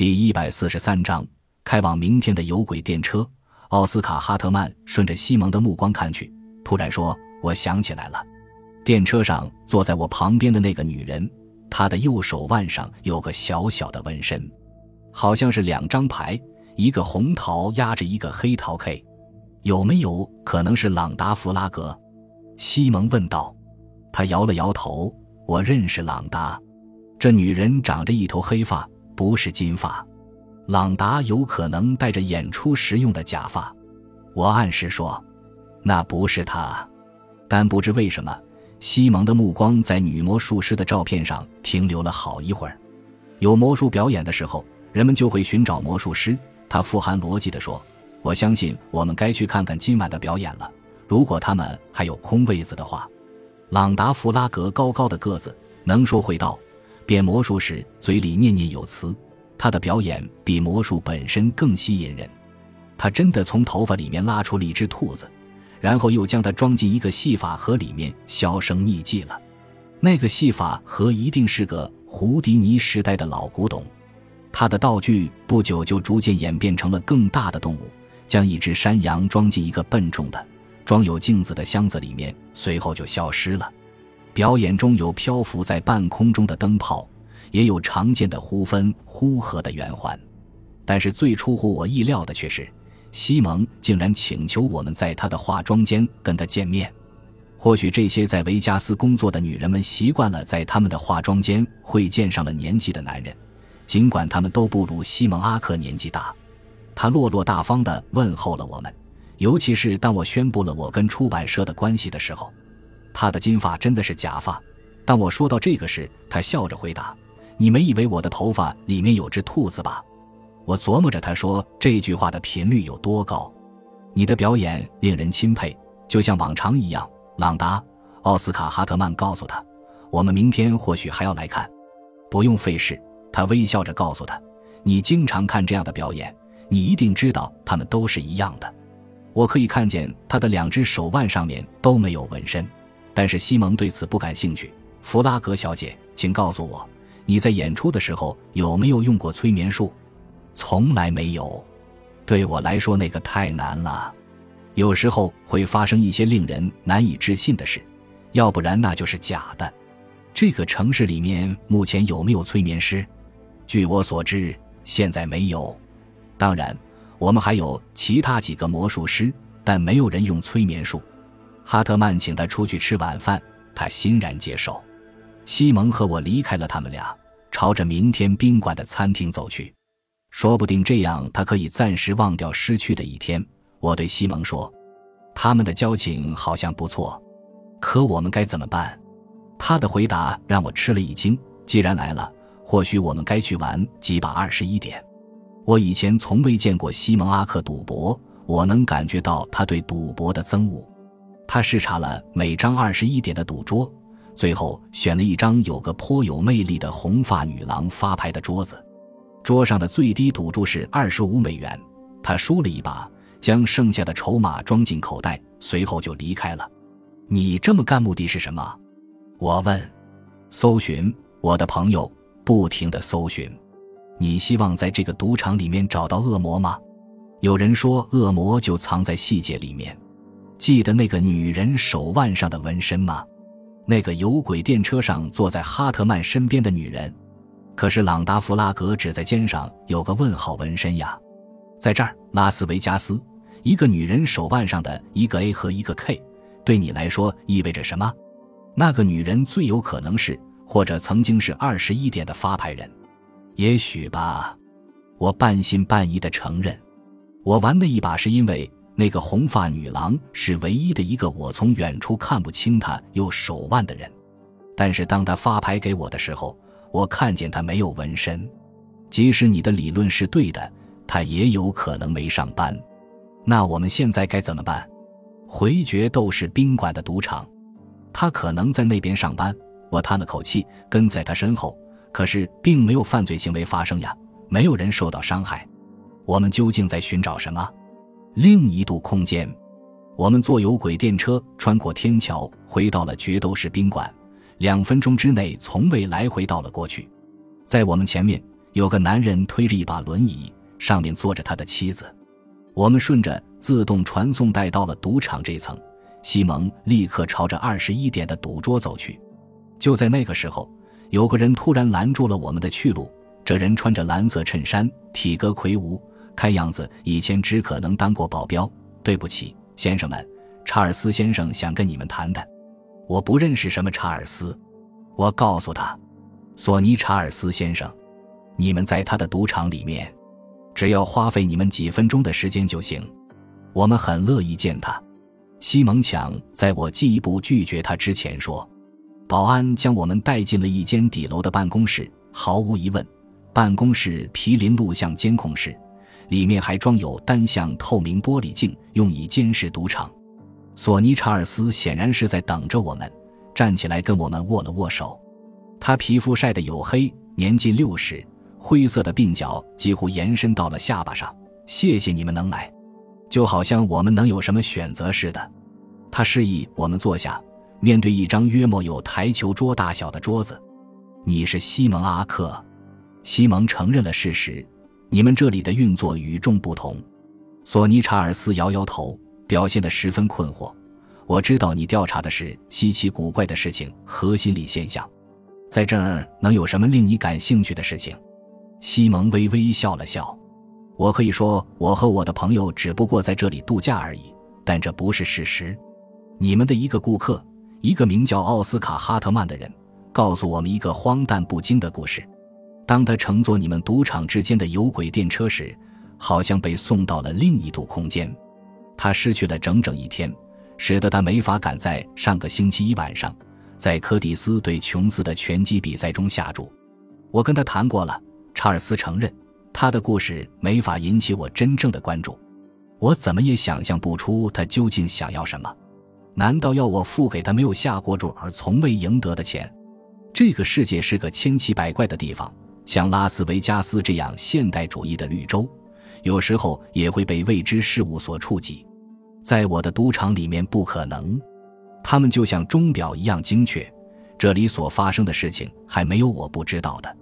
第一百四十三章，开往明天的有轨电车。奥斯卡·哈特曼顺着西蒙的目光看去，突然说：“我想起来了，电车上坐在我旁边的那个女人，她的右手腕上有个小小的纹身，好像是两张牌，一个红桃压着一个黑桃 K，有没有可能是朗达·弗拉格？”西蒙问道。他摇了摇头：“我认识朗达，这女人长着一头黑发。”不是金发，朗达有可能戴着演出时用的假发。我暗示说，那不是他。但不知为什么，西蒙的目光在女魔术师的照片上停留了好一会儿。有魔术表演的时候，人们就会寻找魔术师。他富含逻辑地说：“我相信我们该去看看今晚的表演了。如果他们还有空位子的话。”朗达·弗拉格高高的个子，能说会道。变魔术时嘴里念念有词，他的表演比魔术本身更吸引人。他真的从头发里面拉出了一只兔子，然后又将它装进一个戏法盒里面，销声匿迹了。那个戏法盒一定是个胡迪尼时代的老古董。他的道具不久就逐渐演变成了更大的动物，将一只山羊装进一个笨重的装有镜子的箱子里面，随后就消失了。表演中有漂浮在半空中的灯泡，也有常见的忽分忽合的圆环，但是最出乎我意料的却是，西蒙竟然请求我们在他的化妆间跟他见面。或许这些在维加斯工作的女人们习惯了在他们的化妆间会见上了年纪的男人，尽管他们都不如西蒙阿克年纪大。他落落大方地问候了我们，尤其是当我宣布了我跟出版社的关系的时候。他的金发真的是假发。当我说到这个时，他笑着回答：“你们以为我的头发里面有只兔子吧？”我琢磨着他说这句话的频率有多高。你的表演令人钦佩，就像往常一样。朗达·奥斯卡·哈特曼告诉他：“我们明天或许还要来看。”不用费事，他微笑着告诉他：“你经常看这样的表演，你一定知道他们都是一样的。”我可以看见他的两只手腕上面都没有纹身。但是西蒙对此不感兴趣。弗拉格小姐，请告诉我，你在演出的时候有没有用过催眠术？从来没有。对我来说，那个太难了。有时候会发生一些令人难以置信的事，要不然那就是假的。这个城市里面目前有没有催眠师？据我所知，现在没有。当然，我们还有其他几个魔术师，但没有人用催眠术。哈特曼请他出去吃晚饭，他欣然接受。西蒙和我离开了他们俩，朝着明天宾馆的餐厅走去。说不定这样，他可以暂时忘掉失去的一天。我对西蒙说：“他们的交情好像不错，可我们该怎么办？”他的回答让我吃了一惊。既然来了，或许我们该去玩几把二十一点。我以前从未见过西蒙阿克赌博，我能感觉到他对赌博的憎恶。他视察了每张二十一点的赌桌，最后选了一张有个颇有魅力的红发女郎发牌的桌子。桌上的最低赌注是二十五美元。他输了一把，将剩下的筹码装进口袋，随后就离开了。你这么干目的是什么？我问。搜寻我的朋友，不停的搜寻。你希望在这个赌场里面找到恶魔吗？有人说，恶魔就藏在细节里面。记得那个女人手腕上的纹身吗？那个有轨电车上坐在哈特曼身边的女人，可是朗达·弗拉格只在肩上有个问号纹身呀，在这儿，拉斯维加斯，一个女人手腕上的一个 A 和一个 K，对你来说意味着什么？那个女人最有可能是，或者曾经是二十一点的发牌人，也许吧。我半信半疑的承认，我玩的一把是因为。那个红发女郎是唯一的一个我从远处看不清她有手腕的人，但是当她发牌给我的时候，我看见她没有纹身。即使你的理论是对的，她也有可能没上班。那我们现在该怎么办？回绝斗士宾馆的赌场，他可能在那边上班。我叹了口气，跟在他身后。可是并没有犯罪行为发生呀，没有人受到伤害。我们究竟在寻找什么？另一度空间，我们坐有轨电车穿过天桥，回到了决斗士宾馆。两分钟之内，从未来回到了过去。在我们前面，有个男人推着一把轮椅，上面坐着他的妻子。我们顺着自动传送带到了赌场这层。西蒙立刻朝着二十一点的赌桌走去。就在那个时候，有个人突然拦住了我们的去路。这人穿着蓝色衬衫，体格魁梧，看样子以前只可能当过保镖。对不起，先生们，查尔斯先生想跟你们谈谈。我不认识什么查尔斯。我告诉他，索尼·查尔斯先生，你们在他的赌场里面，只要花费你们几分钟的时间就行。我们很乐意见他。西蒙强在我进一步拒绝他之前说：“保安将我们带进了一间底楼的办公室。毫无疑问，办公室毗邻录像监控室，里面还装有单向透明玻璃镜，用以监视赌场。索尼·查尔斯显然是在等着我们，站起来跟我们握了握手。他皮肤晒得黝黑，年近六十，灰色的鬓角几乎延伸到了下巴上。谢谢你们能来。”就好像我们能有什么选择似的，他示意我们坐下，面对一张约莫有台球桌大小的桌子。你是西蒙·阿克，西蒙承认了事实。你们这里的运作与众不同。索尼·查尔斯摇摇头，表现得十分困惑。我知道你调查的是稀奇古怪的事情和心理现象，在这儿能有什么令你感兴趣的事情？西蒙微微笑了笑。我可以说，我和我的朋友只不过在这里度假而已，但这不是事实。你们的一个顾客，一个名叫奥斯卡·哈特曼的人，告诉我们一个荒诞不经的故事：当他乘坐你们赌场之间的有轨电车时，好像被送到了另一度空间。他失去了整整一天，使得他没法赶在上个星期一晚上在柯蒂斯对琼斯的拳击比赛中下注。我跟他谈过了，查尔斯承认。他的故事没法引起我真正的关注，我怎么也想象不出他究竟想要什么？难道要我付给他没有下过注而从未赢得的钱？这个世界是个千奇百怪的地方，像拉斯维加斯这样现代主义的绿洲，有时候也会被未知事物所触及。在我的赌场里面不可能，他们就像钟表一样精确。这里所发生的事情还没有我不知道的。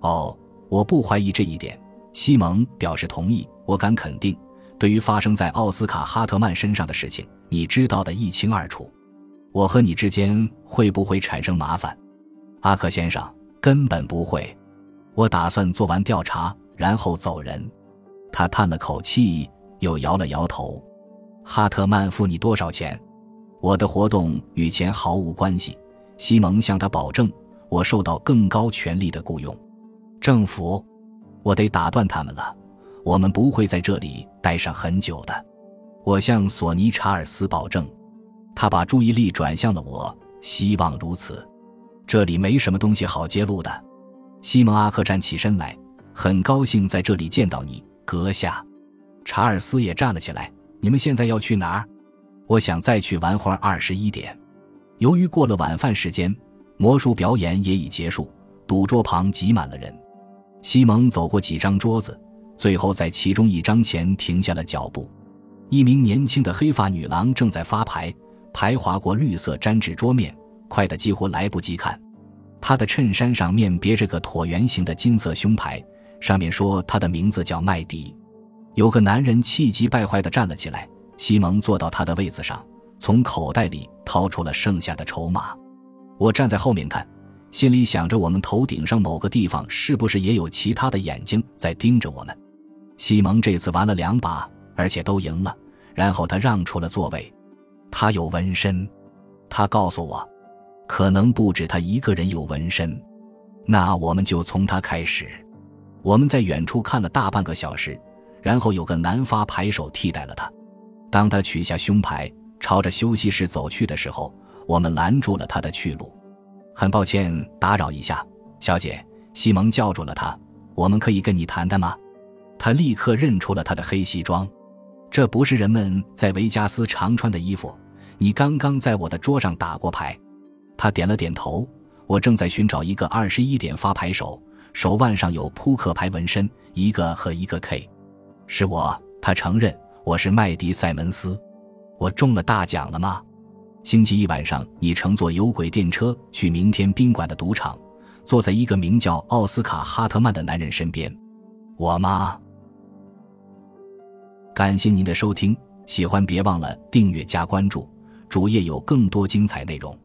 哦，我不怀疑这一点。西蒙表示同意。我敢肯定，对于发生在奥斯卡·哈特曼身上的事情，你知道的一清二楚。我和你之间会不会产生麻烦，阿克先生？根本不会。我打算做完调查，然后走人。他叹了口气，又摇了摇头。哈特曼付你多少钱？我的活动与钱毫无关系。西蒙向他保证，我受到更高权力的雇佣。政府。我得打断他们了，我们不会在这里待上很久的。我向索尼·查尔斯保证。他把注意力转向了我，希望如此。这里没什么东西好揭露的。西蒙·阿克站起身来，很高兴在这里见到你，阁下。查尔斯也站了起来。你们现在要去哪儿？我想再去玩会儿。二十一点。由于过了晚饭时间，魔术表演也已结束，赌桌旁挤满了人。西蒙走过几张桌子，最后在其中一张前停下了脚步。一名年轻的黑发女郎正在发牌，牌划过绿色粘纸桌面，快得几乎来不及看。他的衬衫上面别着个椭圆形的金色胸牌，上面说他的名字叫麦迪。有个男人气急败坏地站了起来。西蒙坐到他的位子上，从口袋里掏出了剩下的筹码。我站在后面看。心里想着，我们头顶上某个地方是不是也有其他的眼睛在盯着我们？西蒙这次玩了两把，而且都赢了。然后他让出了座位。他有纹身，他告诉我，可能不止他一个人有纹身。那我们就从他开始。我们在远处看了大半个小时，然后有个男发牌手替代了他。当他取下胸牌，朝着休息室走去的时候，我们拦住了他的去路。很抱歉打扰一下，小姐。西蒙叫住了他。我们可以跟你谈谈吗？他立刻认出了他的黑西装，这不是人们在维加斯常穿的衣服。你刚刚在我的桌上打过牌。他点了点头。我正在寻找一个二十一点发牌手，手腕上有扑克牌纹身，一个和一个 K。是我。他承认，我是麦迪·塞门斯。我中了大奖了吗？星期一晚上，你乘坐有轨电车去明天宾馆的赌场，坐在一个名叫奥斯卡·哈特曼的男人身边。我吗？感谢您的收听，喜欢别忘了订阅加关注，主页有更多精彩内容。